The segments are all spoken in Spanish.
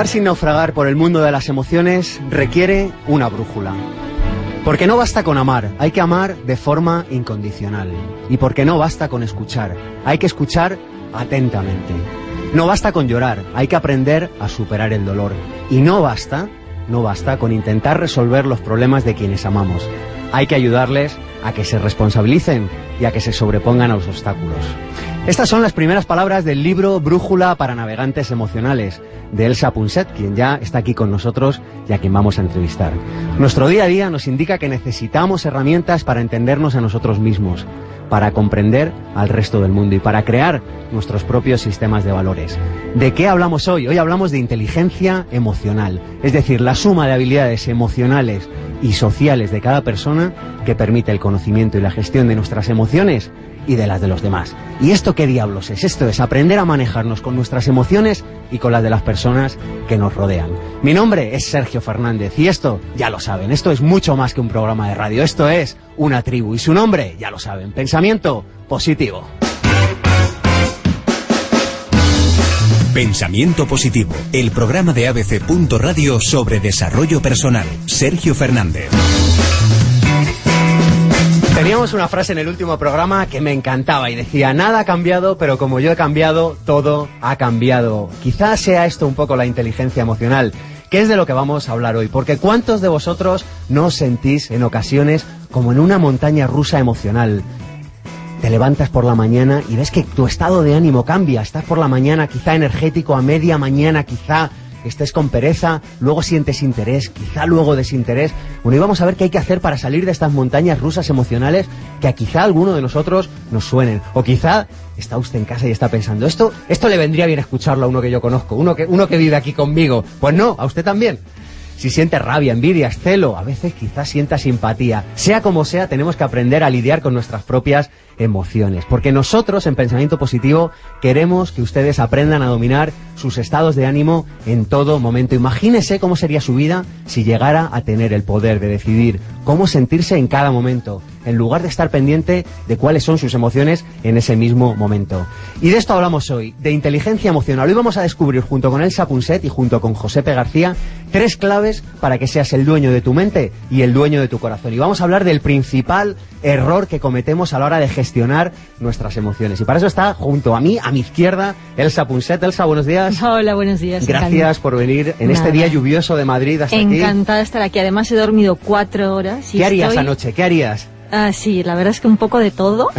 Navegar sin naufragar por el mundo de las emociones requiere una brújula. Porque no basta con amar, hay que amar de forma incondicional. Y porque no basta con escuchar, hay que escuchar atentamente. No basta con llorar, hay que aprender a superar el dolor. Y no basta, no basta con intentar resolver los problemas de quienes amamos. Hay que ayudarles a que se responsabilicen y a que se sobrepongan a los obstáculos. Estas son las primeras palabras del libro Brújula para Navegantes Emocionales de Elsa Punset, quien ya está aquí con nosotros y a quien vamos a entrevistar. Nuestro día a día nos indica que necesitamos herramientas para entendernos a nosotros mismos, para comprender al resto del mundo y para crear nuestros propios sistemas de valores. ¿De qué hablamos hoy? Hoy hablamos de inteligencia emocional, es decir, la suma de habilidades emocionales y sociales de cada persona que permite el conocimiento y la gestión de nuestras emociones y de las de los demás. ¿Y esto qué diablos es? Esto es aprender a manejarnos con nuestras emociones y con las de las personas que nos rodean. Mi nombre es Sergio Fernández y esto, ya lo saben, esto es mucho más que un programa de radio, esto es una tribu y su nombre, ya lo saben, pensamiento positivo. Pensamiento Positivo, el programa de ABC. Radio sobre desarrollo personal. Sergio Fernández. Teníamos una frase en el último programa que me encantaba y decía, nada ha cambiado, pero como yo he cambiado, todo ha cambiado. Quizás sea esto un poco la inteligencia emocional, que es de lo que vamos a hablar hoy, porque ¿cuántos de vosotros no os sentís en ocasiones como en una montaña rusa emocional? te levantas por la mañana y ves que tu estado de ánimo cambia. Estás por la mañana quizá energético, a media mañana quizá estés con pereza, luego sientes interés, quizá luego desinterés. Bueno, y vamos a ver qué hay que hacer para salir de estas montañas rusas emocionales que a quizá alguno de nosotros nos suenen. O quizá está usted en casa y está pensando, esto, esto le vendría bien escucharlo a uno que yo conozco, uno que, uno que vive aquí conmigo. Pues no, a usted también si siente rabia, envidia, celo, a veces quizás sienta simpatía. Sea como sea, tenemos que aprender a lidiar con nuestras propias emociones. Porque nosotros, en Pensamiento Positivo, queremos que ustedes aprendan a dominar sus estados de ánimo en todo momento. Imagínese cómo sería su vida si llegara a tener el poder de decidir cómo sentirse en cada momento, en lugar de estar pendiente de cuáles son sus emociones en ese mismo momento. Y de esto hablamos hoy, de inteligencia emocional. Hoy vamos a descubrir junto con Elsa Punset y junto con Josepe García tres claves para que seas el dueño de tu mente y el dueño de tu corazón. Y vamos a hablar del principal error que cometemos a la hora de gestionar nuestras emociones. Y para eso está junto a mí, a mi izquierda, Elsa Punset. Elsa, buenos días. Hola, buenos días. Gracias por venir en este día lluvioso de Madrid hasta aquí. Encantada de estar aquí. Además he dormido cuatro horas. Y ¿Qué harías anoche? ¿Qué harías? Ah, sí, la verdad es que un poco de todo.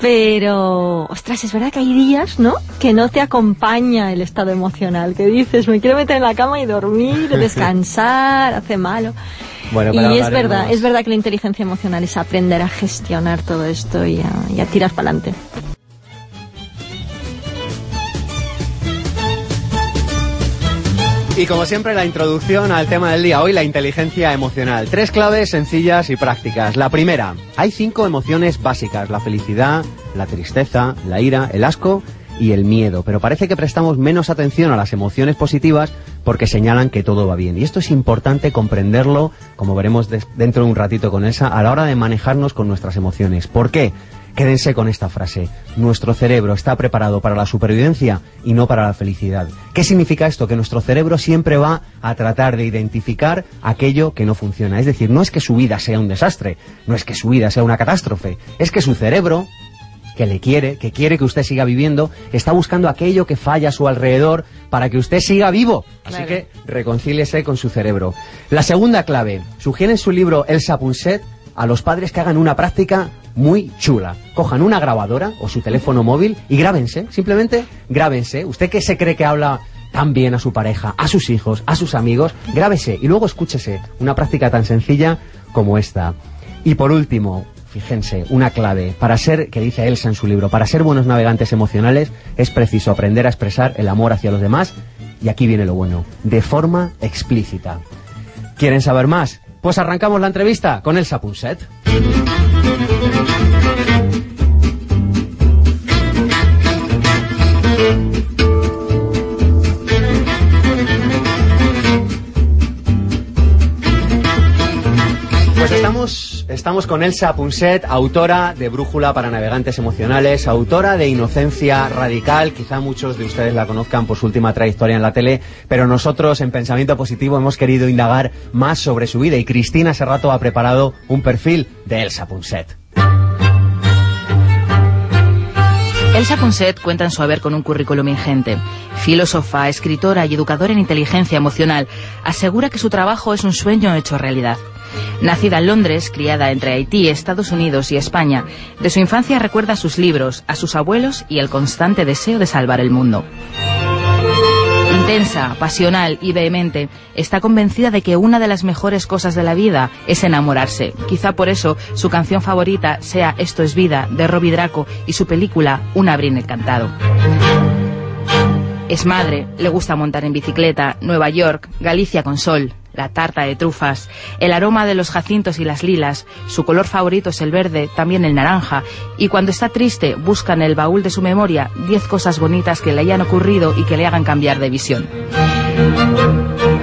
Pero, ostras, es verdad que hay días, ¿no? Que no te acompaña el estado emocional, que dices, me quiero meter en la cama y dormir, descansar, hace malo. y es verdad, es verdad que la inteligencia emocional es aprender a gestionar todo esto y a, y a tirar para adelante. Y como siempre, la introducción al tema del día hoy, la inteligencia emocional. Tres claves sencillas y prácticas. La primera, hay cinco emociones básicas, la felicidad, la tristeza, la ira, el asco y el miedo. Pero parece que prestamos menos atención a las emociones positivas porque señalan que todo va bien. Y esto es importante comprenderlo, como veremos dentro de un ratito con Elsa, a la hora de manejarnos con nuestras emociones. ¿Por qué? Quédense con esta frase. Nuestro cerebro está preparado para la supervivencia y no para la felicidad. ¿Qué significa esto? Que nuestro cerebro siempre va a tratar de identificar aquello que no funciona. Es decir, no es que su vida sea un desastre, no es que su vida sea una catástrofe, es que su cerebro que le quiere, que quiere que usted siga viviendo, está buscando aquello que falla a su alrededor para que usted siga vivo. Así que reconcíliese con su cerebro. La segunda clave, sugiere en su libro Elsa Punset a los padres que hagan una práctica muy chula. Cojan una grabadora o su teléfono móvil y grábense, simplemente grábense. Usted que se cree que habla tan bien a su pareja, a sus hijos, a sus amigos, grábese y luego escúchese. Una práctica tan sencilla como esta. Y por último, fíjense, una clave para ser, que dice Elsa en su libro, para ser buenos navegantes emocionales es preciso aprender a expresar el amor hacia los demás, y aquí viene lo bueno, de forma explícita. ¿Quieren saber más? Pues arrancamos la entrevista con Elsa Punset. Estamos con Elsa Punset, autora de Brújula para Navegantes Emocionales, autora de Inocencia Radical. Quizá muchos de ustedes la conozcan por su última trayectoria en la tele, pero nosotros en Pensamiento Positivo hemos querido indagar más sobre su vida y Cristina Serrato ha preparado un perfil de Elsa Punset. Elsa Ponset cuenta en su haber con un currículum ingente. Filósofa, escritora y educadora en inteligencia emocional, asegura que su trabajo es un sueño hecho realidad. Nacida en Londres, criada entre Haití, Estados Unidos y España, de su infancia recuerda sus libros, a sus abuelos y el constante deseo de salvar el mundo. Intensa, pasional y vehemente, está convencida de que una de las mejores cosas de la vida es enamorarse. Quizá por eso su canción favorita sea Esto es vida, de Robbie Draco, y su película Un abril encantado. Es madre, le gusta montar en bicicleta, Nueva York, Galicia con sol, la tarta de trufas, el aroma de los jacintos y las lilas, su color favorito es el verde, también el naranja, y cuando está triste busca en el baúl de su memoria diez cosas bonitas que le hayan ocurrido y que le hagan cambiar de visión.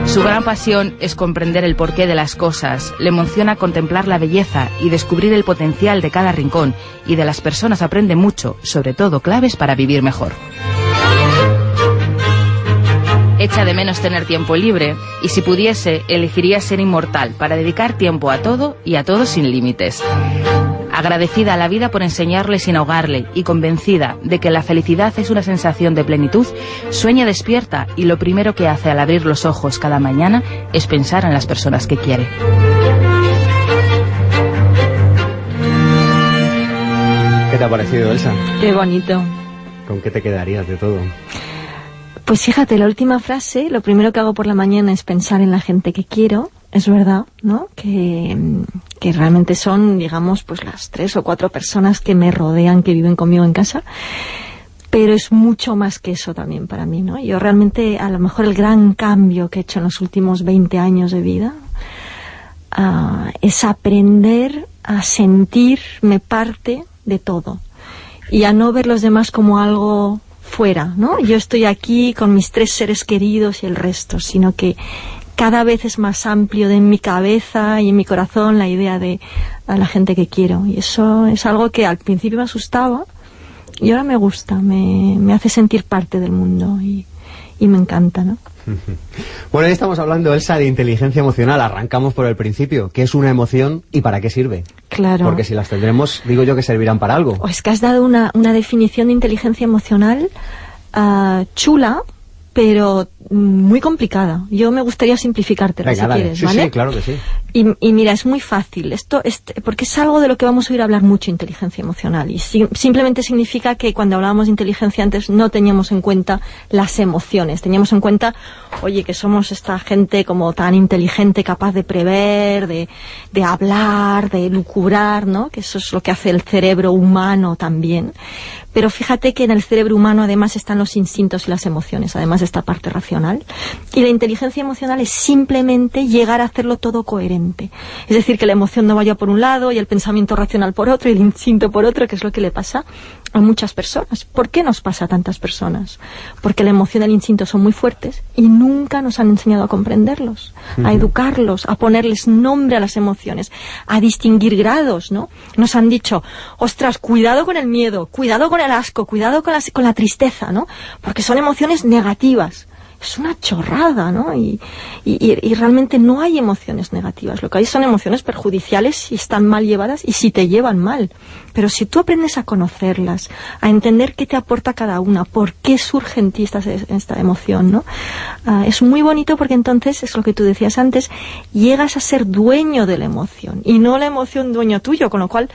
Su gran pasión es comprender el porqué de las cosas, le emociona contemplar la belleza y descubrir el potencial de cada rincón, y de las personas aprende mucho, sobre todo claves para vivir mejor. Echa de menos tener tiempo libre y si pudiese elegiría ser inmortal para dedicar tiempo a todo y a todo sin límites. Agradecida a la vida por enseñarle sin ahogarle y convencida de que la felicidad es una sensación de plenitud, sueña despierta y lo primero que hace al abrir los ojos cada mañana es pensar en las personas que quiere. ¿Qué te ha parecido, Elsa? Qué bonito. ¿Con qué te quedarías de todo? Pues fíjate, la última frase, lo primero que hago por la mañana es pensar en la gente que quiero, es verdad, ¿no? Que, realmente son, digamos, pues las tres o cuatro personas que me rodean, que viven conmigo en casa. Pero es mucho más que eso también para mí, ¿no? Yo realmente, a lo mejor el gran cambio que he hecho en los últimos 20 años de vida uh, es aprender a sentirme parte de todo y a no ver los demás como algo fuera, ¿no? Yo estoy aquí con mis tres seres queridos y el resto, sino que cada vez es más amplio de en mi cabeza y en mi corazón la idea de a la gente que quiero. Y eso es algo que al principio me asustaba y ahora me gusta, me, me hace sentir parte del mundo y, y me encanta, ¿no? Bueno, hoy estamos hablando, Elsa, de inteligencia emocional. Arrancamos por el principio. ¿Qué es una emoción y para qué sirve? Claro. Porque si las tendremos, digo yo que servirán para algo. Es que has dado una, una definición de inteligencia emocional uh, chula, pero muy complicada. Yo me gustaría simplificártela, si quieres, ¿vale? Sí, claro que sí. Y, mira, es muy fácil. Esto es, porque es algo de lo que vamos a oír hablar mucho, inteligencia emocional. Y simplemente significa que cuando hablábamos de inteligencia antes no teníamos en cuenta las emociones. Teníamos en cuenta, oye, que somos esta gente como tan inteligente, capaz de prever, de, de hablar, de lucubrar, ¿no? Que eso es lo que hace el cerebro humano también. Pero fíjate que en el cerebro humano además están los instintos y las emociones, además de esta parte racional. Y la inteligencia emocional es simplemente llegar a hacerlo todo coherente. Es decir, que la emoción no vaya por un lado y el pensamiento racional por otro y el instinto por otro, que es lo que le pasa a muchas personas. ¿Por qué nos pasa a tantas personas? Porque la emoción y el instinto son muy fuertes y nunca nos han enseñado a comprenderlos, a educarlos, a ponerles nombre a las emociones, a distinguir grados, ¿no? Nos han dicho, ostras, cuidado con el miedo, cuidado con el asco, cuidado con la, con la tristeza, ¿no? Porque son emociones negativas. Es una chorrada, ¿no? Y, y, realmente no hay emociones negativas. Lo que hay son emociones perjudiciales si están mal llevadas y si te llevan mal. Pero si tú aprendes a conocerlas, a entender qué te aporta cada una, por qué surge en ti esta, esta emoción, ¿no? Ah, es muy bonito porque entonces, es lo que tú decías antes, llegas a ser dueño de la emoción y no la emoción dueño tuyo, con lo cual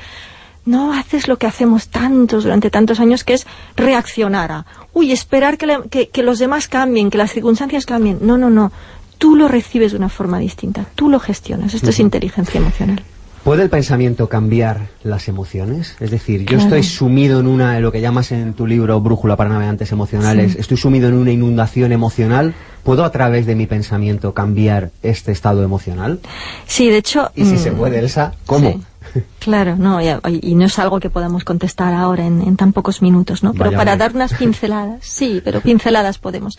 no haces lo que hacemos tantos durante tantos años, que es reaccionar a, uy, esperar que, que, los demás cambien, que las circunstancias cambien. No, no, no. Tú lo recibes de una forma distinta, tú lo gestionas. Esto es inteligencia emocional. ¿Puede el pensamiento cambiar las emociones? Es decir, yo estoy sumido en una, lo que llamas en tu libro Brújula para navegantes emocionales, estoy sumido en una inundación emocional. ¿Puedo a través de mi pensamiento cambiar este estado emocional? Sí, de hecho... Y si se mm, puede, Elsa, ¿cómo? Claro, no, y, no es algo que podamos contestar ahora en, tan pocos minutos, ¿no? Pero para dar unas pinceladas, sí, pero pinceladas podemos.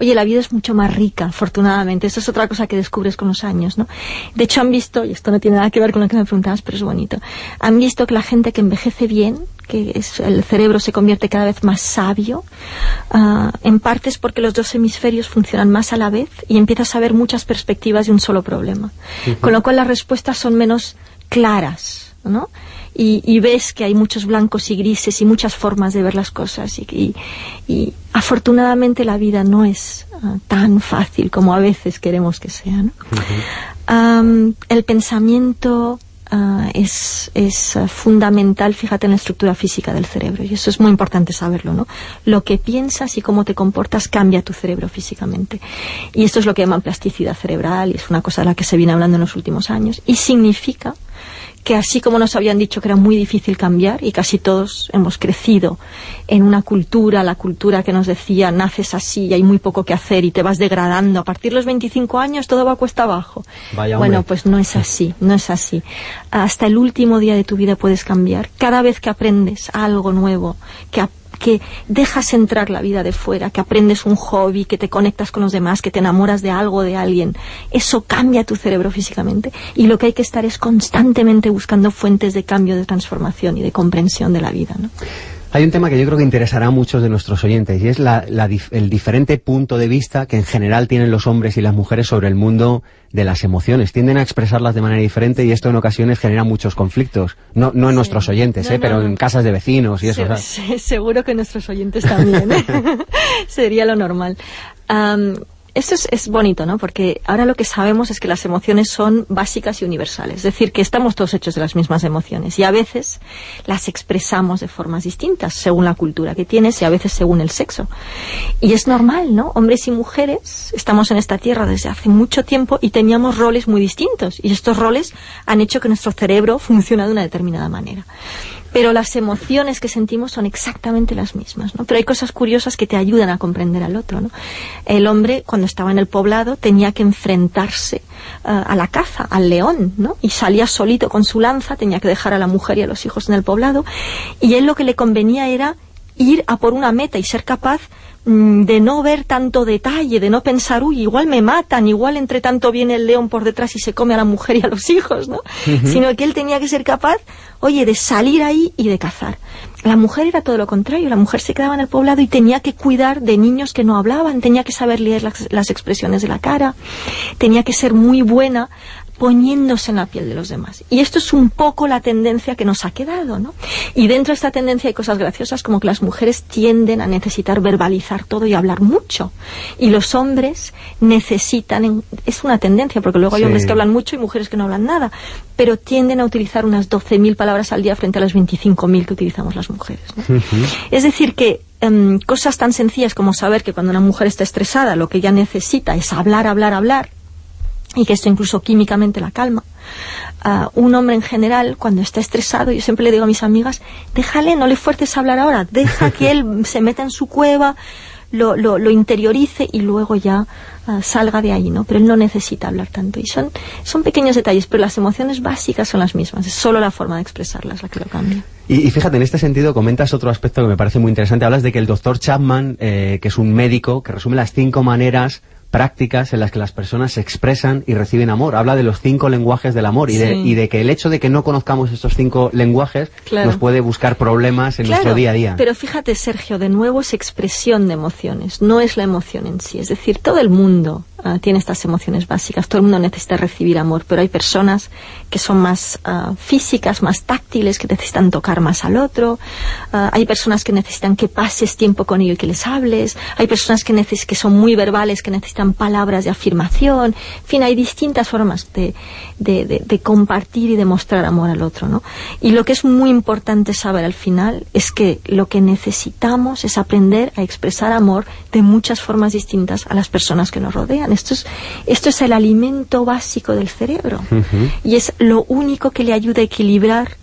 Oye, la vida es mucho más rica, afortunadamente. Eso es otra cosa que descubres con los años, ¿no? De hecho, han visto, y esto no tiene nada que ver con lo que me preguntabas, pero es bonito, han visto que la gente que envejece bien, que es, el cerebro se convierte cada vez más sabio, uh, en parte es porque los dos hemisferios funcionan más a la vez y empiezas a ver muchas perspectivas de un solo problema. Con lo cual las respuestas son menos claras, ¿no? Y, ves que hay muchos blancos y grises y muchas formas de ver las cosas y, y, afortunadamente la vida no es uh, tan fácil como a veces queremos que sea. ¿no? um, el pensamiento Ah, es, es ah, fundamental, fíjate, en la estructura física del cerebro. Y eso es muy importante saberlo, ¿no? Lo que piensas y cómo te comportas cambia tu cerebro físicamente. Y esto es lo que llaman plasticidad cerebral y es una cosa de la que se viene hablando en los últimos años. Y significa que así como nos habían dicho que era muy difícil cambiar y casi todos hemos crecido en una cultura, la cultura que nos decía naces así y hay muy poco que hacer y te vas degradando, a partir de los 25 años todo va a cuesta abajo. bueno, pues no es así, no es así. Hasta el último día de tu vida puedes cambiar. Cada vez que aprendes algo nuevo, que que dejas entrar la vida de fuera, que aprendes un hobby, que te conectas con los demás, que te enamoras de algo, de alguien, eso cambia tu cerebro físicamente. Y lo que hay que estar es constantemente buscando fuentes de cambio, de transformación y de comprensión de la vida. ¿no? Hay un tema que yo creo que interesará a muchos de nuestros oyentes y es el diferente punto de vista que en general tienen los hombres y las mujeres sobre el mundo de las emociones. Tienden a expresarlas de manera diferente y esto en ocasiones genera muchos conflictos. No, no en nuestros oyentes, ¿eh? pero en casas de vecinos y eso. seguro que nuestros oyentes también. ¿eh? Sería lo normal. Esto es, bonito, ¿no? Porque ahora lo que sabemos es que las emociones son básicas y universales. Es decir, que estamos todos hechos de las mismas emociones. Y a veces las expresamos de formas distintas, según la cultura que tienes y a veces según el sexo. Y es normal, ¿no? Hombres y mujeres estamos en esta tierra desde hace mucho tiempo y teníamos roles muy distintos. Y estos roles han hecho que nuestro cerebro funcione de una determinada manera pero las emociones que sentimos son exactamente las mismas, ¿no? Pero hay cosas curiosas que te ayudan a comprender al otro, ¿no? El hombre, cuando estaba en el poblado, tenía que enfrentarse uh, a la caza, al león, ¿no? Y salía solito con su lanza, tenía que dejar a la mujer y a los hijos en el poblado, y él lo que le convenía era ir a por una meta y ser capaz Mm, de no ver tanto detalle, de no pensar, uy, igual me matan, igual entre tanto viene el león por detrás y se come a la mujer y a los hijos, ¿no? Sino que él tenía que ser capaz, oye, de salir ahí y de cazar. La mujer era todo lo contrario, la mujer se quedaba en el poblado y tenía que cuidar de niños que no hablaban, tenía que saber leer las, las expresiones de la cara, tenía que ser muy buena poniéndose en la piel de los demás. Y esto es un poco la tendencia que nos ha quedado, ¿no? Y dentro de esta tendencia hay cosas graciosas como que las mujeres tienden a necesitar verbalizar todo y hablar mucho. Y los hombres necesitan, es una tendencia, porque luego hay hombres que hablan mucho y mujeres que no hablan nada, pero tienden a utilizar unas 12.000 palabras al día frente a las 25.000 que utilizamos las mujeres. Es decir, que em, cosas tan sencillas como saber que cuando una mujer está estresada lo que ella necesita es hablar, hablar, hablar y que esto incluso químicamente la calma. Uh, un hombre en general, cuando está estresado, yo siempre le digo a mis amigas, déjale, no le fuerces a hablar ahora, deja que él se meta en su cueva, lo, lo, lo interiorice y luego ya uh, salga de ahí, ¿no? Pero él no necesita hablar tanto. Y son, son pequeños detalles, pero las emociones básicas son las mismas, es solo la forma de expresarlas la que lo cambia. Y, fíjate, en este sentido comentas otro aspecto que me parece muy interesante. Hablas de que el doctor Chapman, eh, que es un médico, que resume las cinco maneras prácticas en las que las personas se expresan y reciben amor. Habla de los cinco lenguajes del amor y, de, y de que el hecho de que no conozcamos estos cinco lenguajes nos puede buscar problemas en nuestro día a día. Pero fíjate, Sergio, de nuevo es expresión de emociones, no es la emoción en sí. Es decir, todo el mundo Ah, tiene estas emociones básicas. Todo el mundo necesita recibir amor, pero hay personas que son más ah, físicas, más táctiles, que necesitan tocar más al otro. Ah, hay personas que necesitan que pases tiempo con ellos y que les hables. Hay personas que, que son muy verbales, que necesitan palabras de afirmación. En fin, hay distintas formas de, de, compartir y de mostrar amor al otro. ¿no? Y lo que es muy importante saber al final es que lo que necesitamos es aprender a expresar amor de muchas formas distintas a las personas que nos rodean esto es, esto es el alimento básico del cerebro. Y es lo único que le ayuda a equilibrar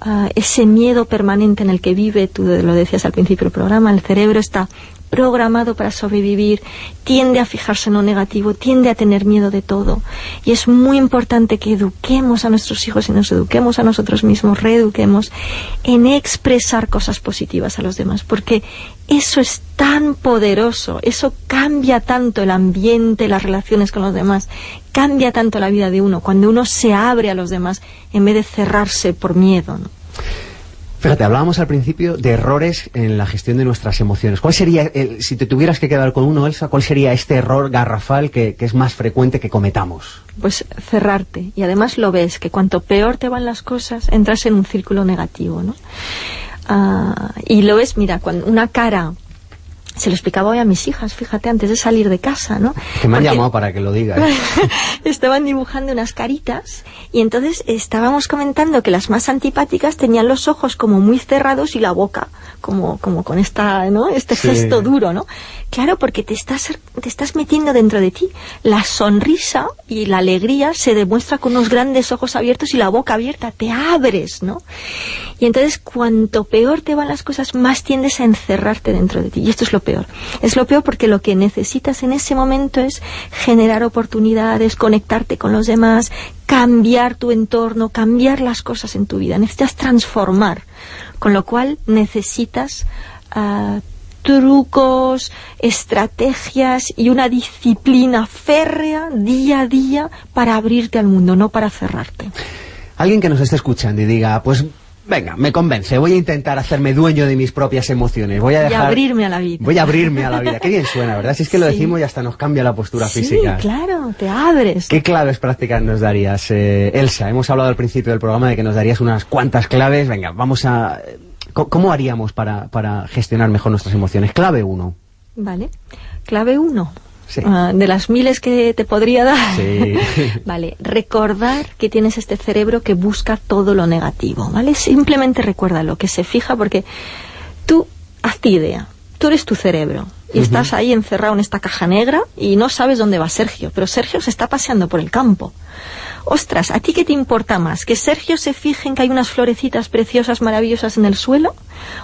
ah, ese miedo permanente en el que vive, tú lo decías al principio del programa, el cerebro está programado para sobrevivir, tiende a fijarse en lo negativo, tiende a tener miedo de todo. Y es muy importante que eduquemos a nuestros hijos y nos eduquemos a nosotros mismos, reeduquemos en expresar cosas positivas a los demás, porque eso es tan poderoso, eso cambia tanto el ambiente, las relaciones con los demás, cambia tanto la vida de uno cuando uno se abre a los demás en vez de cerrarse por miedo. ¿no? Fíjate, hablábamos al principio de errores en la gestión de nuestras emociones. ¿Cuál sería, si te tuvieras que quedar con uno, Elsa, cuál sería este error garrafal que, es más frecuente que cometamos? Pues cerrarte. Y además lo ves, que cuanto peor te van las cosas, entras en un círculo negativo, ¿no? Ah, y lo ves, mira, cuando una cara se lo explicaba hoy a mis hijas, fíjate, antes de salir de casa, ¿no? Que me han llamado para que lo diga. estaban dibujando unas caritas y entonces estábamos comentando que las más antipáticas tenían los ojos como muy cerrados y la boca como, como con esta, ¿no? este gesto duro, ¿no? Claro, porque te estás, te estás metiendo dentro de ti. La sonrisa y la alegría se demuestra con unos grandes ojos abiertos y la boca abierta. Te abres, ¿no? Y entonces, cuanto peor te van las cosas, más tiendes a encerrarte dentro de ti. Y esto es lo peor. Es lo peor porque lo que necesitas en ese momento es generar oportunidades, conectarte con los demás, cambiar tu entorno, cambiar las cosas en tu vida. Necesitas transformar. Con lo cual necesitas ah, trucos, estrategias y una disciplina férrea día a día para abrirte al mundo, no para cerrarte. Alguien que nos esté escuchando y diga, pues venga, me convence, voy a intentar hacerme dueño de mis propias emociones, voy a dejar... Y abrirme a la vida. Voy a abrirme a la vida. Qué bien suena, ¿verdad? Si es que lo decimos y hasta nos cambia la postura física. Sí, claro, te abres. ¿Qué claves prácticas nos darías, eh, Elsa? Hemos hablado al principio del programa de que nos darías unas cuantas claves. Venga, vamos a... ¿Cómo haríamos para, para gestionar mejor nuestras emociones? Clave uno. Vale. Clave uno. Ah, de las miles que te podría dar. Sí. vale, recordar que tienes este cerebro que busca todo lo negativo, ¿vale? Simplemente recuerda lo que se fija porque tú, hazte idea, tú eres tu cerebro y estás ahí encerrado en esta caja negra y no sabes dónde va Sergio, pero Sergio se está paseando por el campo ostras, ¿a ti qué te importa más? ¿Que Sergio se fije en que hay unas florecitas preciosas, maravillosas en el suelo?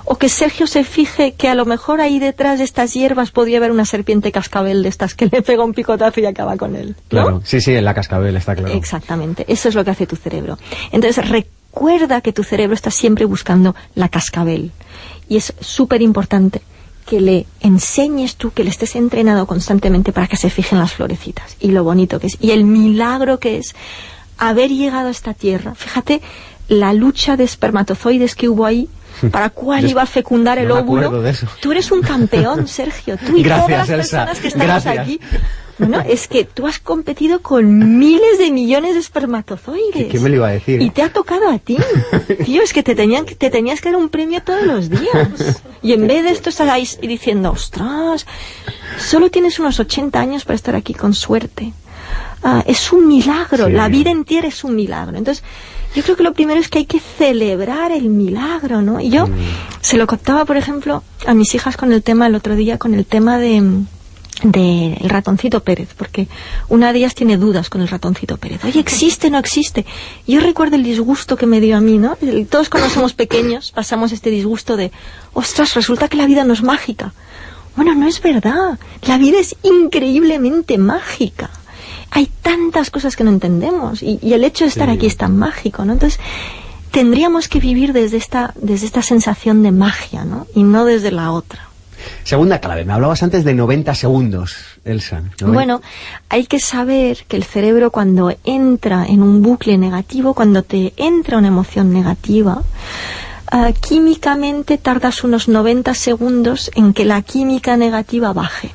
¿O que Sergio se fije que a lo mejor ahí detrás de estas hierbas podría haber una serpiente cascabel de estas que le pega un picotazo y acaba con él? Claro, sí, sí, en la cascabel está claro. Exactamente, eso es lo que hace tu cerebro. Entonces recuerda que tu cerebro está siempre buscando la cascabel. Y es súper importante que le enseñes tú, que le estés entrenado constantemente para que se fijen las florecitas. Y lo bonito que es. Y el milagro que es haber llegado a esta tierra. Fíjate la lucha de espermatozoides que hubo ahí. Para cuál iba a fecundar el óvulo. Tú eres un campeón, Sergio. Tú y todas las personas que estamos aquí bueno, es que tú has competido con miles de millones de espermatozoides. ¿Qué, me lo iba a decir? Y te ha tocado a ti. Tío, es que te, tenían, te tenías que dar un premio todos los días. Y en vez de esto estáis diciendo, ostras, solo tienes unos 80 años para estar aquí con suerte. Ah, es un milagro, la vida entera es un milagro. Entonces, yo creo que lo primero es que hay que celebrar el milagro, ¿no? Y yo mm. se lo contaba, por ejemplo, a mis hijas con el tema el otro día, con el tema de del ratoncito Pérez, porque una de ellas tiene dudas con el ratoncito Pérez. Oye, ¿existe o no existe? Yo recuerdo el disgusto que me dio a mí, ¿no? Todos cuando somos pequeños pasamos este disgusto de, ostras, resulta que la vida no es mágica. Bueno, no es verdad. La vida es increíblemente mágica. Hay tantas cosas que no entendemos y, el hecho de estar aquí es tan mágico, ¿no? Entonces, tendríamos que vivir desde esta, desde esta sensación de magia, ¿no? Y no desde la otra. Segunda clave, me hablabas antes de 90 segundos, Elsa. Bueno, hay que saber que el cerebro cuando entra en un bucle negativo, cuando te entra una emoción negativa, ah, químicamente tardas unos 90 segundos en que la química negativa baje.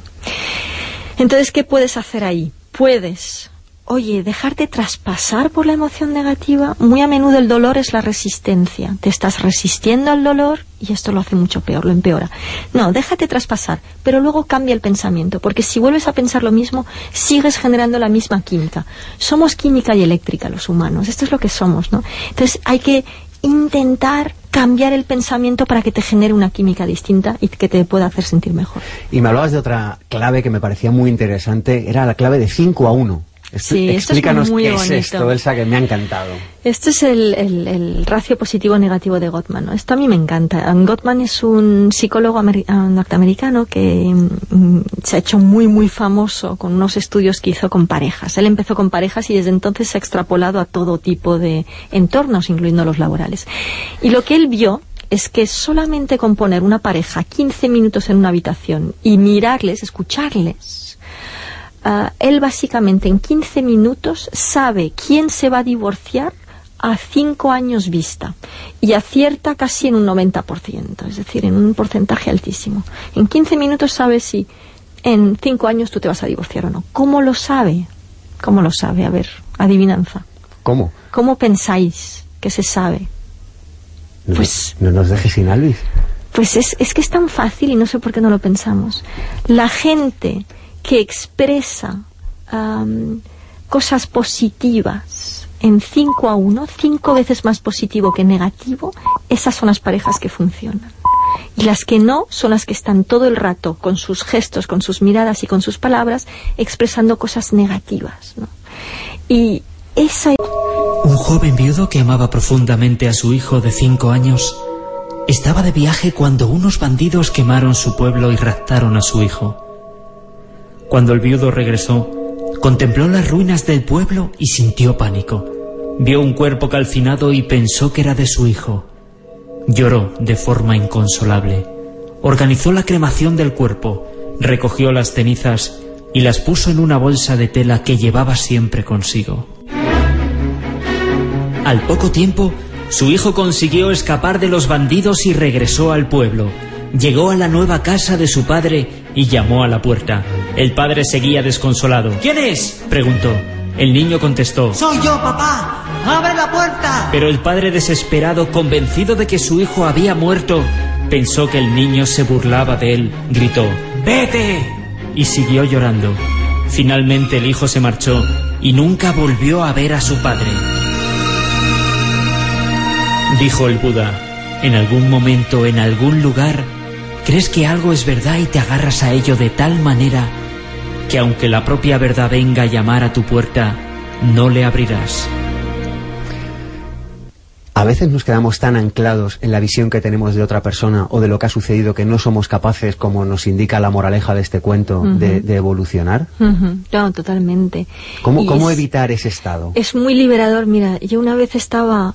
Entonces, ¿qué puedes hacer ahí? Puedes oye, dejarte traspasar por la emoción negativa, muy a menudo el dolor es la resistencia. Te estás resistiendo al dolor y esto lo hace mucho peor, lo empeora. No, déjate traspasar, pero luego cambia el pensamiento, porque si vuelves a pensar lo mismo, sigues generando la misma química. Somos química y eléctrica los humanos, esto es lo que somos, ¿no? Entonces hay que intentar cambiar el pensamiento para que te genere una química distinta y que te pueda hacer sentir mejor. Y me hablabas de otra clave que me parecía muy interesante, era la clave de 5 a 1. Sí, explícanos es muy qué es esto, Elsa, que me ha encantado. Este es el, el, ratio positivo-negativo de Gottman. Esto a mí me encanta. Gottman es un psicólogo ah, norteamericano que mm, se ha hecho muy, muy famoso con unos estudios que hizo con parejas. Él empezó con parejas y desde entonces se ha extrapolado a todo tipo de entornos, incluyendo los laborales. Y lo que él vio es que solamente con poner una pareja 15 minutos en una habitación y mirarles, escucharles, ah, él básicamente en 15 minutos sabe quién se va a divorciar a 5 años vista y acierta casi en un 90%, es decir, en un porcentaje altísimo. En 15 minutos sabe si en 5 años tú te vas a divorciar o no. ¿Cómo lo sabe? ¿Cómo lo sabe? A ver, adivinanza. ¿Cómo? ¿Cómo pensáis que se sabe? pues, no nos dejes sin Alvis. Pues es, es que es tan fácil y no sé por qué no lo pensamos. La gente que expresa cosas positivas en 5 a 1, cinco veces más positivo que negativo, esas son las parejas que funcionan. Y las que no son las que están todo el rato con sus gestos, con sus miradas y con sus palabras expresando cosas negativas. Y esa... Un joven viudo que amaba profundamente a su hijo de cinco años estaba de viaje cuando unos bandidos quemaron su pueblo y raptaron a su hijo. Cuando el viudo regresó, contempló las ruinas del pueblo y sintió pánico. Vio un cuerpo calcinado y pensó que era de su hijo. Lloró de forma inconsolable. Organizó la cremación del cuerpo, recogió las cenizas y las puso en una bolsa de tela que llevaba siempre consigo. Al poco tiempo, su hijo consiguió escapar de los bandidos y regresó al pueblo. Llegó a la nueva casa de su padre y llamó a la puerta. El padre seguía desconsolado. ¿Quién es? preguntó. El niño contestó. Soy yo, papá. ¡Abre la puerta! Pero el padre desesperado, convencido de que su hijo había muerto, pensó que el niño se burlaba de él. Gritó. ¡Vete! Y siguió llorando. Finalmente el hijo se marchó y nunca volvió a ver a su padre. Dijo el Buda, en algún momento, en algún lugar, crees que algo es verdad y te agarras a ello de tal manera que aunque la propia verdad venga a llamar a tu puerta, no le abrirás. A veces nos quedamos tan anclados en la visión que tenemos de otra persona o de lo que ha sucedido que no somos capaces, como nos indica la moraleja de este cuento, de, evolucionar. No, totalmente. ¿Cómo, cómo evitar ese estado? Es muy liberador. Mira, yo una vez estaba...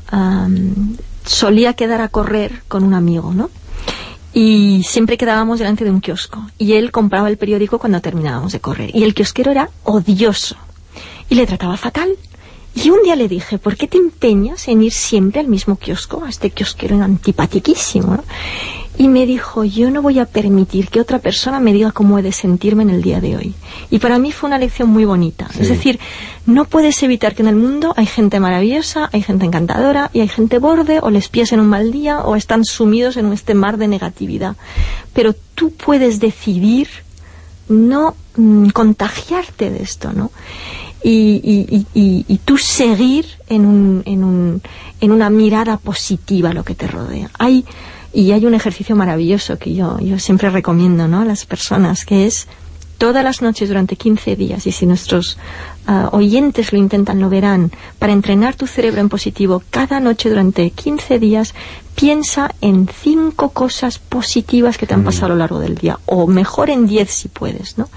solía quedar a correr con un amigo, ¿no? Y siempre quedábamos delante de un kiosco. Y él compraba el periódico cuando terminábamos de correr. Y el kiosquero era odioso. Y le trataba fatal. Y un día le dije, ¿por qué te empeñas en ir siempre al mismo kiosco? A este kiosquero antipatiquísimo. Y me dijo, yo no voy a permitir que otra persona me diga cómo he de sentirme en el día de hoy. Y para mí fue una lección muy bonita. Es decir, no puedes evitar que en el mundo hay gente maravillosa, hay gente encantadora y hay gente borde o les pies en un mal día o están sumidos en este mar de negatividad. Pero tú puedes decidir no mm, contagiarte de esto, ¿no? y, y, y, tú seguir en, un, en, un, en una mirada positiva a lo que te rodea. Hay, y hay un ejercicio maravilloso que yo, yo siempre recomiendo ¿no? a las personas, que es todas las noches durante 15 días, y si nuestros ah, oyentes lo intentan, lo verán, para entrenar tu cerebro en positivo, cada noche durante 15 días, piensa en cinco cosas positivas que te han mm. pasado a lo largo del día, o mejor en 10 si puedes, ¿no?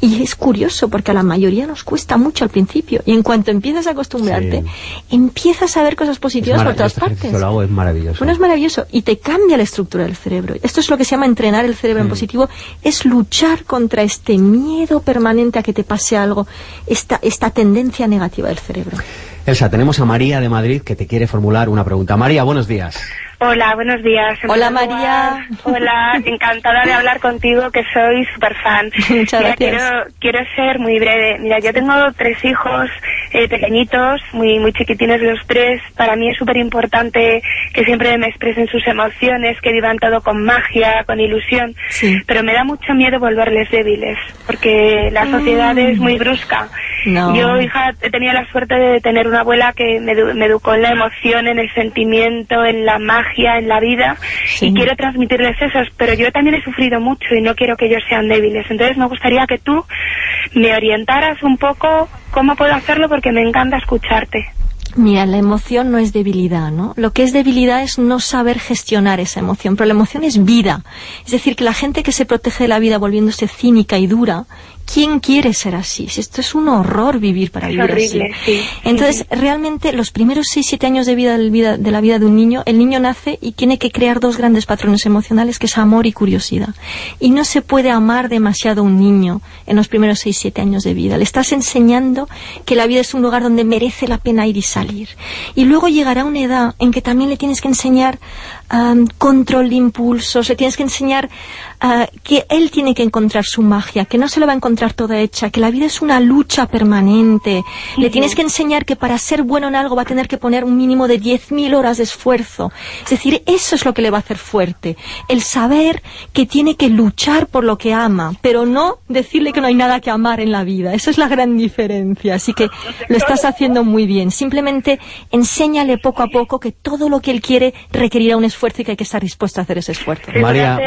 Y es curioso porque a la mayoría nos cuesta mucho al principio. Y en cuanto empiezas a acostumbrarte, empiezas a ver cosas positivas por todas partes. Lo hago es maravilloso. Bueno, es maravilloso. Y te cambia la estructura del cerebro. Esto es lo que se llama entrenar el cerebro en mm. positivo. Es luchar contra este miedo permanente a que te pase algo, esta, esta tendencia negativa del cerebro. Elsa, tenemos a María de Madrid que te quiere formular una pregunta. María, buenos días. Hola, buenos días. Hola María. Hola, encantada de hablar contigo, que soy súper fan. Muchas gracias. Quiero, quiero ser muy breve. Mira, yo tengo tres hijos eh, pequeñitos, muy muy chiquitines los tres. Para mí es súper importante que siempre me expresen sus emociones, que vivan todo con magia, con ilusión. Sí. Pero me da mucho miedo volverles débiles, porque la sociedad es muy brusca. Yo, hija, he tenido la suerte de tener una abuela que me, me educó en la emoción, en el sentimiento, en la magia, en la vida. Y quiero transmitirles eso, pero yo también he sufrido mucho y no quiero que ellos sean débiles. Entonces me gustaría que tú me orientaras un poco cómo puedo hacerlo porque me encanta escucharte. Mira, la emoción no es debilidad, ¿no? Lo que es debilidad es no saber gestionar esa emoción, pero la emoción es vida. Es decir, que la gente que se protege de la vida volviéndose cínica y dura ¿quién quiere ser así? Esto es un horror vivir para vivir así. Entonces, realmente, los primeros 6-7 años de vida, de la vida de un niño, el niño nace y tiene que crear dos grandes patrones emocionales, que es amor y curiosidad. Y no se puede amar demasiado a un niño en los primeros 6-7 años de vida. Le estás enseñando que la vida es un lugar donde merece la pena ir y salir. Y luego llegará una edad en que también le tienes que enseñar control de impulsos, le tienes que enseñar uh, que él tiene que encontrar su magia, que no se lo va a encontrar toda hecha, que la vida es una lucha permanente. Le tienes que enseñar que para ser bueno en algo va a tener que poner un mínimo de 10.000 horas de esfuerzo. Es decir, eso es lo que le va a hacer fuerte. El saber que tiene que luchar por lo que ama, pero no decirle que no hay nada que amar en la vida. Esa es la gran diferencia. Así que lo estás haciendo muy bien. Simplemente enséñale poco a poco que todo lo que él quiere requerirá un esfuerzo esfuerzo y que hay que estar dispuesto a hacer ese esfuerzo. María,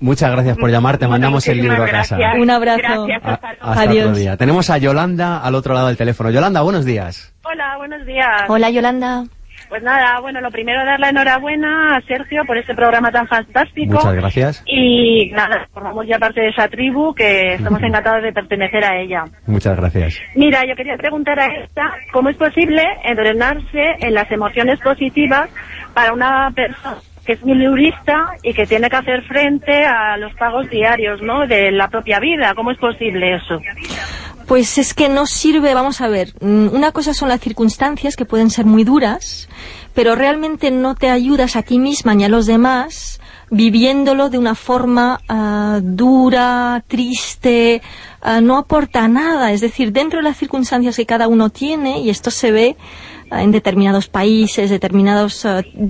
muchas gracias por llamarte. Mandamos el libro a casa. Un abrazo. hasta Otro día. Tenemos a Yolanda al otro lado del teléfono. Yolanda, buenos días. Hola, buenos días. Hola, Yolanda. Pues nada, bueno, lo primero dar la enhorabuena a Sergio por este programa tan fantástico. Muchas gracias. Y nada, formamos ya parte de esa tribu que estamos encantados de pertenecer a ella. Muchas gracias. Mira, yo quería preguntar a esta, ¿cómo es posible entrenarse en las emociones positivas para una persona que es milurista y que tiene que hacer frente a los pagos diarios, ¿no?, de la propia vida. ¿Cómo es posible eso? Pues es que no sirve, vamos a ver, mm, una cosa son las circunstancias que pueden ser muy duras, pero realmente no te ayudas a ti misma ni a los demás viviéndolo de una forma ah, dura, triste, ah, no aporta nada. Es decir, dentro de las circunstancias que cada uno tiene, y esto se ve en determinados países, determinados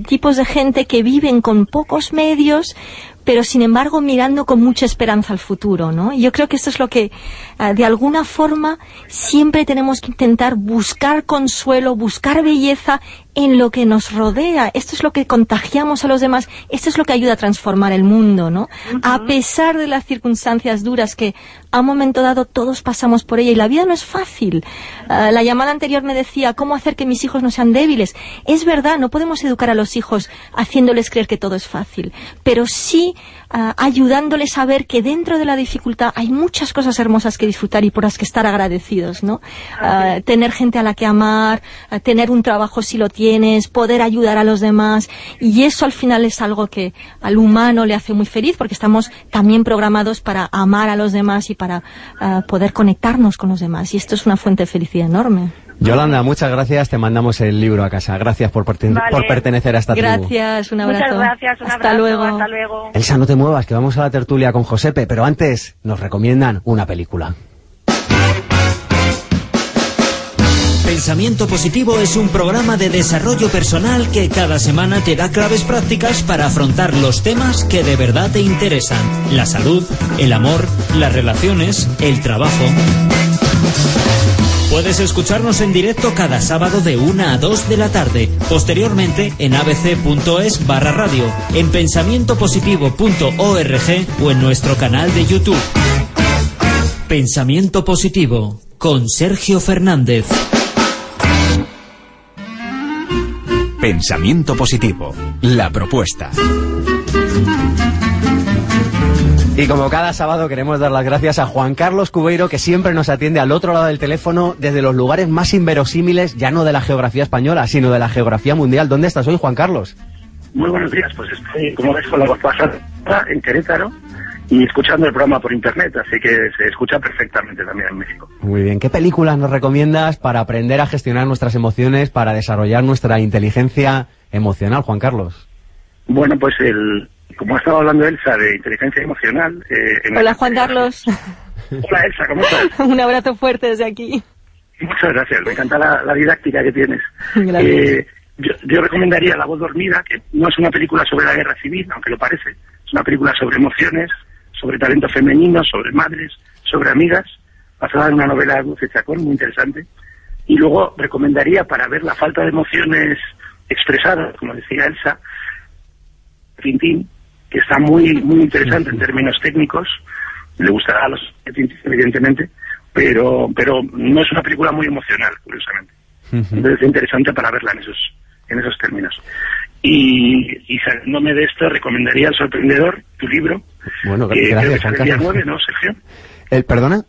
tipos de gente que viven con pocos medios, pero sin embargo mirando con mucha esperanza al futuro, ¿no? Yo creo que esto es lo que, ah, de alguna forma, siempre tenemos que intentar buscar consuelo, buscar belleza en lo que nos rodea. Esto es lo que contagiamos a los demás. Esto es lo que ayuda a transformar el mundo, ¿no? A pesar de las circunstancias duras que a un momento dado todos pasamos por ella y la vida no es fácil. Ah, la llamada anterior me decía, ¿cómo hacer que mis hijos no sean débiles? Es verdad, no podemos educar a los hijos haciéndoles creer que todo es fácil, pero sí ah, ayudándoles a ver que dentro de la dificultad hay muchas cosas hermosas que disfrutar y por las que estar agradecidos, ¿no? Ah, tener gente a la que amar, tener un trabajo si lo tienes, poder ayudar a los demás y eso al final es algo que al humano le hace muy feliz porque estamos también programados para amar a los demás y para uh, poder conectarnos con los demás. Y esto es una fuente de felicidad enorme. Yolanda, muchas gracias. Te mandamos el libro a casa. Gracias por, por pertenecer a esta tribu. Gracias, un abrazo. Muchas gracias, un hasta abrazo. Luego. Hasta luego. Elsa, no te muevas, que vamos a la tertulia con Josepe. Pero antes nos recomiendan una película. Pensamiento Positivo es un programa de desarrollo personal que cada semana te da claves prácticas para afrontar los temas que de verdad te interesan. La salud, el amor, las relaciones, el trabajo. Puedes escucharnos en directo cada sábado de 1 a 2 de la tarde, posteriormente en abc.es barra radio, en pensamientopositivo.org o en nuestro canal de YouTube. Pensamiento Positivo con Sergio Fernández. Pensamiento positivo. La propuesta. Y como cada sábado queremos dar las gracias a Juan Carlos Cubeiro que siempre nos atiende al otro lado del teléfono desde los lugares más inverosímiles, ya no de la geografía española, sino de la geografía mundial. ¿Dónde estás hoy, Juan Carlos? Muy buenos días, pues estoy, como ves, con la voz pasada en Querétaro y escuchando el programa por internet, así que se escucha perfectamente también en México. Muy bien. ¿Qué películas nos recomiendas para aprender a gestionar nuestras emociones, para desarrollar nuestra inteligencia emocional, Juan Carlos? Bueno, pues el, como ha estado hablando Elsa de inteligencia emocional... Eh, Hola, Juan Carlos. Hola, Elsa, ¿cómo estás? Un abrazo fuerte desde aquí. Muchas gracias, me encanta la, didáctica que tienes. Eh, yo, yo, recomendaría La voz dormida, que no es una película sobre la guerra civil, aunque lo parece. Es una película sobre emociones, sobre talento femenino, sobre madres, sobre amigas, basada en una novela de Dulce Chacón, muy interesante. Y luego recomendaría, para ver la falta de emociones expresadas, como decía Elsa, Tintín, que está muy muy interesante en términos técnicos, le gustará a los evidentemente, pero, pero no es una película muy emocional, curiosamente. Entonces es interesante para verla en esos, en esos términos. Y, y saliéndome de esto, recomendaría El Sorprendedor, tu libro. Bueno, gracias, Juan Carlos. El día 9, ¿no, Sergio? ¿El, ¿Perdona?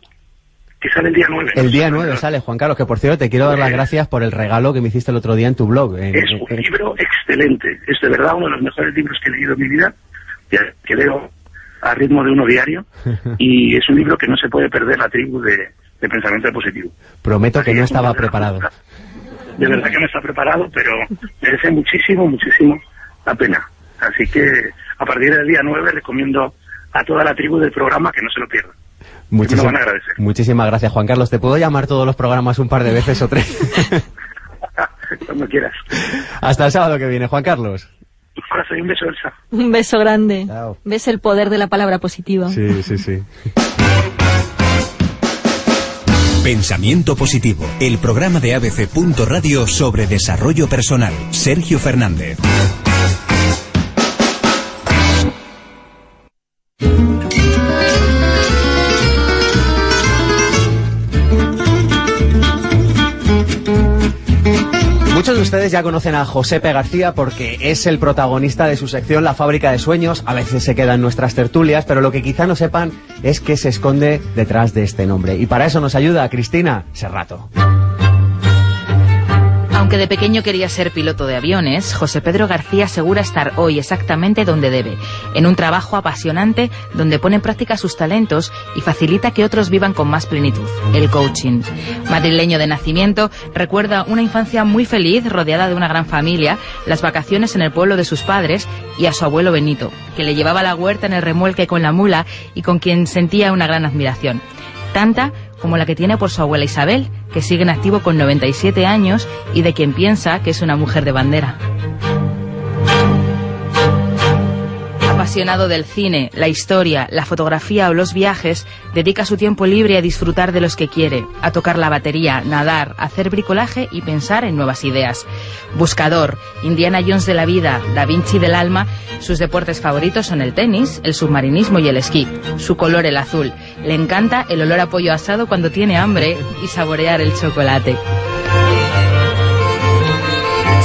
Que sale el día 9. El día 9 sale, Juan Carlos, que por cierto te quiero dar las gracias por el regalo que me hiciste el otro día en tu blog. es un libro excelente, es de verdad uno de los mejores libros que he leído en mi vida, que leo a ritmo de uno diario, y es un libro que no se puede perder la tribu de, de pensamiento positivo. Prometo que no estaba preparado. De verdad que no está preparado, pero merece muchísimo, muchísimo la pena. Así que a partir del día 9 recomiendo a toda la tribu del programa que no se lo pierdan. Muchísimas, muchísimas gracias, Juan Carlos. ¿Te puedo llamar todos los programas un par de veces o tres? Cuando quieras. Hasta el sábado que viene, Juan Carlos. Un beso, Elsa. Un beso grande. ¿Ves el poder de la palabra positiva? Sí, sí, sí. Pensamiento Positivo, el programa de ABC. Radio sobre desarrollo personal. Sergio Fernández. Muchos de ustedes ya conocen a Josepe García porque es el protagonista de su sección La Fábrica de Sueños. A veces se quedan nuestras tertulias, pero lo que quizá no sepan es que se esconde detrás de este nombre. Y para eso nos ayuda Cristina Serrato. Aunque de pequeño quería ser piloto de aviones, José Pedro García asegura estar hoy exactamente donde debe, en un trabajo apasionante donde pone en práctica sus talentos y facilita que otros vivan con más plenitud, el coaching. Madrileño de nacimiento, recuerda una infancia muy feliz rodeada de una gran familia, las vacaciones en el pueblo de sus padres y a su abuelo Benito, que le llevaba la huerta en el remolque con la mula y con quien sentía una gran admiración. Tanta como la que tiene por su abuela Isabel, que sigue en activo con 97 años y de quien piensa que es una mujer de bandera. Apasionado del cine, la historia, la fotografía o los viajes, dedica su tiempo libre a disfrutar de los que quiere, a tocar la batería, nadar, hacer bricolaje y pensar en nuevas ideas. Buscador, Indiana Jones de la vida, Da Vinci del alma, sus deportes favoritos son el tenis, el submarinismo y el esquí. Su color el azul. Le encanta el olor a pollo asado cuando tiene hambre y saborear el chocolate.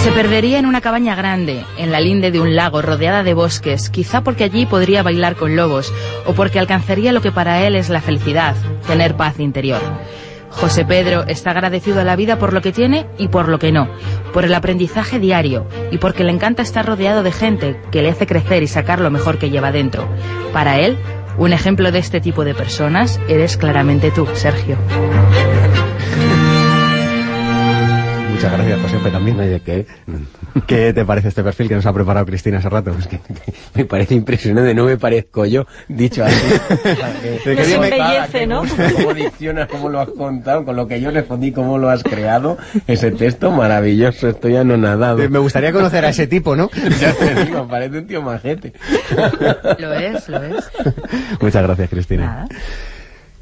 Se perdería en una cabaña grande, en la linde de un lago rodeada de bosques, quizá porque allí podría bailar con lobos, o porque alcanzaría lo que para él es la felicidad, tener paz interior. José Pedro está agradecido a la vida por lo que tiene y por lo que no, por el aprendizaje diario y porque le encanta estar rodeado de gente que le hace crecer y sacar lo mejor que lleva dentro. Para él, un ejemplo de este tipo de personas eres claramente tú, Sergio. Muchas gracias, José, también. de qué? ¿Qué te parece este perfil que nos ha preparado Cristina hace rato? Es que, me parece impresionante, no me parezco yo, dicho así. Nos embellece, ¿no? Cómo diccionas, cómo lo has contado, con lo que yo respondí, cómo lo has creado, ese texto maravilloso, estoy anonadado. Me gustaría conocer a ese tipo, ¿no? ya te digo, parece un tío majete. lo es, lo es. Muchas gracias, Cristina.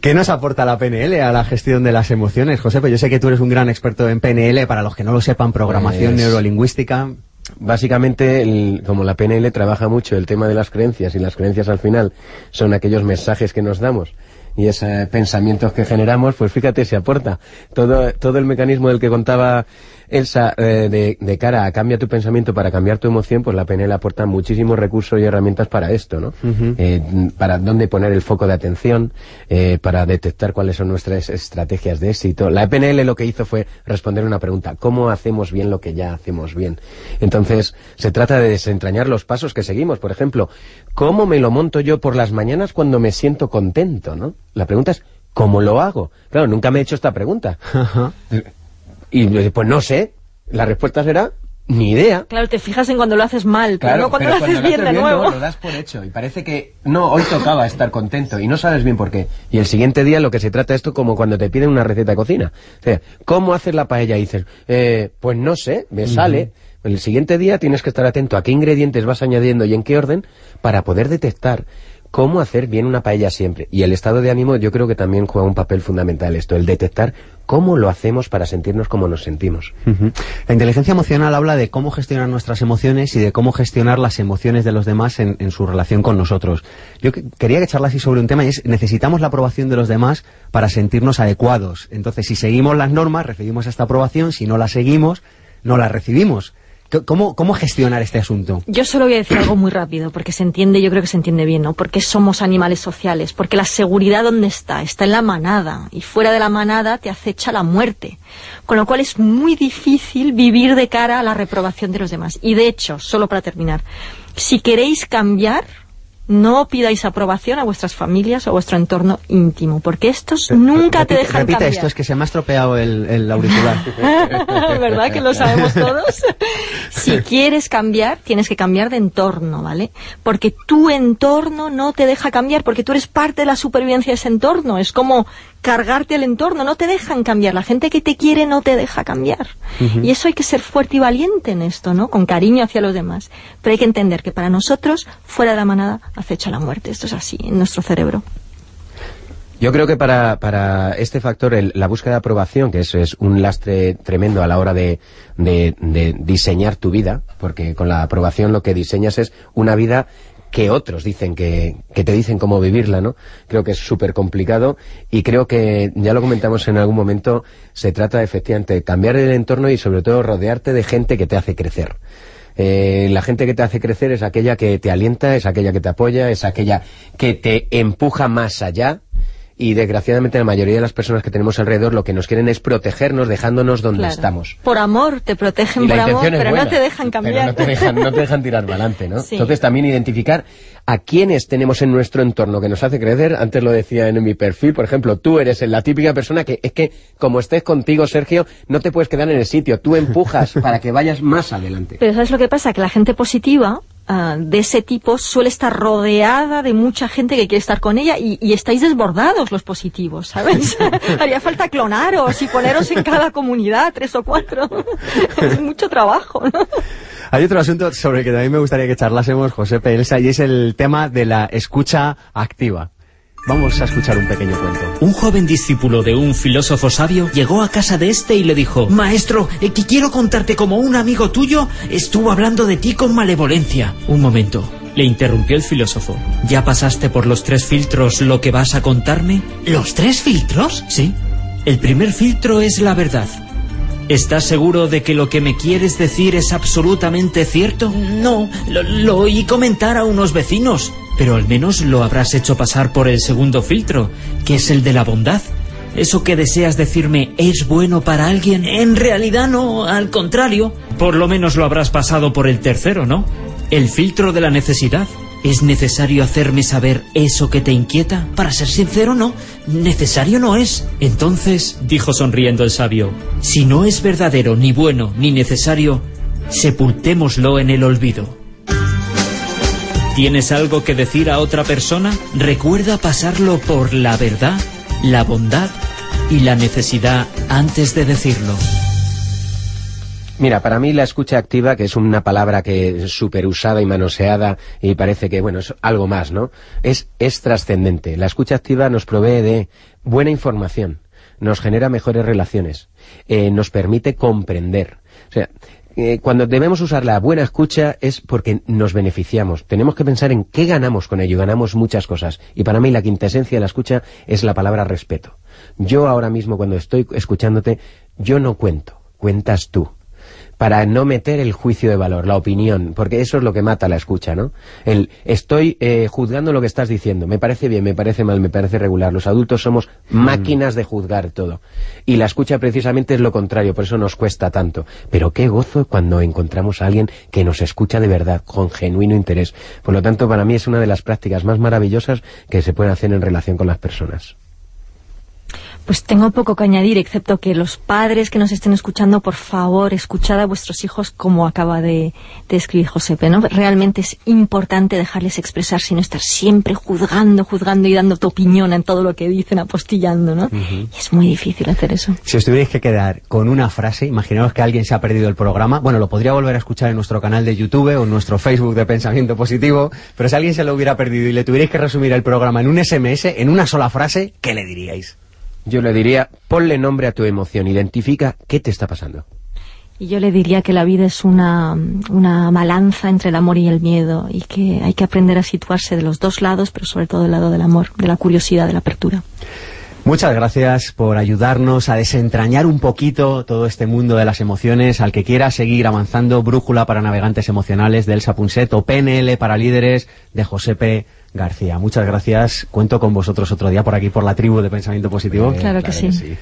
¿Qué nos aporta la PNL a la gestión de las emociones, José? Pues yo sé que tú eres un gran experto en PNL, para los que no lo sepan, programación pues, neurolingüística. Básicamente, como la PNL trabaja mucho el tema de las creencias, y las creencias al final son aquellos mensajes que nos damos y esos pensamientos que generamos, pues fíjate, se aporta. Todo, todo el mecanismo del que contaba Elsa, eh, de, cara a cambia tu pensamiento para cambiar tu emoción, pues la PNL aporta muchísimos recursos y herramientas para esto, ¿no? Eh, para dónde poner el foco de atención, eh, para detectar cuáles son nuestras estrategias de éxito. La PNL lo que hizo fue responder una pregunta, ¿cómo hacemos bien lo que ya hacemos bien? Entonces, se trata de desentrañar los pasos que seguimos. Por ejemplo, ¿cómo me lo monto yo por las mañanas cuando me siento contento, no? La pregunta es, ¿cómo lo hago? Claro, nunca me he hecho esta pregunta. Y pues no sé, la respuesta será ni idea. Claro, te fijas en cuando lo haces mal, pero no cuando lo haces bien de nuevo. lo das por hecho y parece que no, hoy tocaba estar contento y no sabes bien por qué. Y el siguiente día lo que se trata esto como cuando te piden una receta de cocina. O sea, ¿cómo hacer la paella? Y dices, eh, pues no sé, me sale. El siguiente día tienes que estar atento a qué ingredientes vas añadiendo y en qué orden para poder detectar cómo hacer bien una paella siempre. Y el estado de ánimo yo creo que también juega un papel fundamental esto, el detectar cómo lo hacemos para sentirnos como nos sentimos. La inteligencia emocional habla de cómo gestionar nuestras emociones y de cómo gestionar las emociones de los demás en, su relación con nosotros. Yo quería que charlase sobre un tema y es necesitamos la aprobación de los demás para sentirnos adecuados. Entonces, si seguimos las normas, recibimos esta aprobación, si no la seguimos, no la recibimos. ¿Cómo, ¿Cómo gestionar este asunto? Yo solo voy a decir algo muy rápido, porque se entiende, yo creo que se entiende bien, ¿no? Porque somos animales sociales, porque la seguridad ¿dónde está? Está en la manada, y fuera de la manada te acecha la muerte. Con lo cual es muy difícil vivir de cara a la reprobación de los demás. Y de hecho, solo para terminar, si queréis cambiar, no pidáis aprobación a vuestras familias o a vuestro entorno íntimo, porque estos nunca te dejan repite esto, es que se me ha estropeado el, el auricular. ¿Verdad que lo sabemos todos? si quieres cambiar, tienes que cambiar de entorno, ¿vale? Porque tu entorno no te deja cambiar, porque tú eres parte de la supervivencia de ese entorno. Es como cargarte el entorno, no te dejan cambiar. La gente que te quiere no te deja cambiar. Y eso hay que ser fuerte y valiente en esto, ¿no? Con cariño hacia los demás. Pero hay que entender que para nosotros, fuera de la manada, acecha la muerte. Esto es así en nuestro cerebro. Yo creo que para, para este factor, la búsqueda de aprobación, que eso es un lastre tremendo a la hora de, de, diseñar tu vida, porque con la aprobación lo que diseñas es una vida que otros dicen que, que, te dicen cómo vivirla, ¿no? Creo que es súper complicado y creo que, ya lo comentamos en algún momento, se trata efectivamente de cambiar el entorno y sobre todo rodearte de gente que te hace crecer. Eh, la gente que te hace crecer es aquella que te alienta, es aquella que te apoya, es aquella que te empuja más allá y desgraciadamente la mayoría de las personas que tenemos alrededor lo que nos quieren es protegernos dejándonos donde estamos. Por amor, te protegen por amor, pero no te dejan cambiar. no te dejan, no te dejan tirar para adelante, ¿no? Entonces también identificar a quienes tenemos en nuestro entorno que nos hace crecer, antes lo decía en mi perfil, por ejemplo, tú eres la típica persona que es que como estés contigo, Sergio, no te puedes quedar en el sitio, tú empujas para que vayas más adelante. Pero ¿sabes lo que pasa? Que la gente positiva Ah, de ese tipo suele estar rodeada de mucha gente que quiere estar con ella y, estáis desbordados los positivos, ¿sabes? Haría falta clonaros y poneros en cada comunidad, tres o cuatro. es mucho trabajo, ¿no? Hay otro asunto sobre el que también me gustaría que charlásemos, José Pelsa, y es el tema de la escucha activa. Vamos a escuchar un pequeño cuento. Un joven discípulo de un filósofo sabio llegó a casa de este y le dijo Maestro, eh, que quiero contarte como un amigo tuyo estuvo hablando de ti con malevolencia. Un momento, le interrumpió el filósofo. ¿Ya pasaste por los tres filtros lo que vas a contarme? ¿Los tres filtros? Sí. El primer filtro es la verdad. ¿Estás seguro de que lo que me quieres decir es absolutamente cierto? No, lo, lo oí comentar a unos vecinos. Pero al menos lo habrás hecho pasar por el segundo filtro, que es el de la bondad. ¿Eso que deseas decirme es bueno para alguien? En realidad no, al contrario. Por lo menos lo habrás pasado por el tercero, ¿no? El filtro de la necesidad. ¿Es necesario hacerme saber eso que te inquieta? Para ser sincero, no. Necesario no es. Entonces, dijo sonriendo el sabio, si no es verdadero, ni bueno, ni necesario, sepultémoslo en el olvido. ¿Tienes algo que decir a otra persona? Recuerda pasarlo por la verdad, la bondad y la necesidad antes de decirlo. Mira, para mí la escucha activa, que es una palabra que es súper usada y manoseada y parece que, bueno, es algo más, ¿no? Es, es trascendente. La escucha activa nos provee de buena información, nos genera mejores relaciones, eh, nos permite comprender. O sea, eh, cuando debemos usar la buena escucha es porque nos beneficiamos. Tenemos que pensar en qué ganamos con ello. Ganamos muchas cosas. Y para mí la quintesencia de la escucha es la palabra respeto. Yo ahora mismo cuando estoy escuchándote, yo no cuento, cuentas tú para no meter el juicio de valor, la opinión, porque eso es lo que mata la escucha, ¿no? El estoy eh, juzgando lo que estás diciendo, me parece bien, me parece mal, me parece regular. Los adultos somos mm. máquinas de juzgar todo. Y la escucha precisamente es lo contrario, por eso nos cuesta tanto. Pero qué gozo cuando encontramos a alguien que nos escucha de verdad, con genuino interés. Por lo tanto, para mí es una de las prácticas más maravillosas que se pueden hacer en relación con las personas. Pues tengo poco que añadir, excepto que los padres que nos estén escuchando, por favor, escuchad a vuestros hijos como acaba de, escribir Josepe, ¿no? Realmente es importante dejarles expresar, no estar siempre juzgando, juzgando y dando tu opinión en todo lo que dicen, apostillando, ¿no? Y es muy difícil hacer eso. Si os tuvierais que quedar con una frase, imaginaos que alguien se ha perdido el programa, bueno, lo podría volver a escuchar en nuestro canal de YouTube o en nuestro Facebook de Pensamiento Positivo, pero si alguien se lo hubiera perdido y le tuvierais que resumir el programa en un SMS, en una sola frase, ¿qué le diríais? Yo le diría, ponle nombre a tu emoción, identifica qué te está pasando. Y yo le diría que la vida es una, una balanza entre el amor y el miedo y que hay que aprender a situarse de los dos lados, pero sobre todo del lado del amor, de la curiosidad, de la apertura. Muchas gracias por ayudarnos a desentrañar un poquito todo este mundo de las emociones. Al que quiera seguir avanzando, Brújula para Navegantes Emocionales de Elsa Punset o PNL para Líderes de Josepe García. Muchas gracias. Cuento con vosotros otro día por aquí, por la tribu de Pensamiento Positivo. claro, que, sí.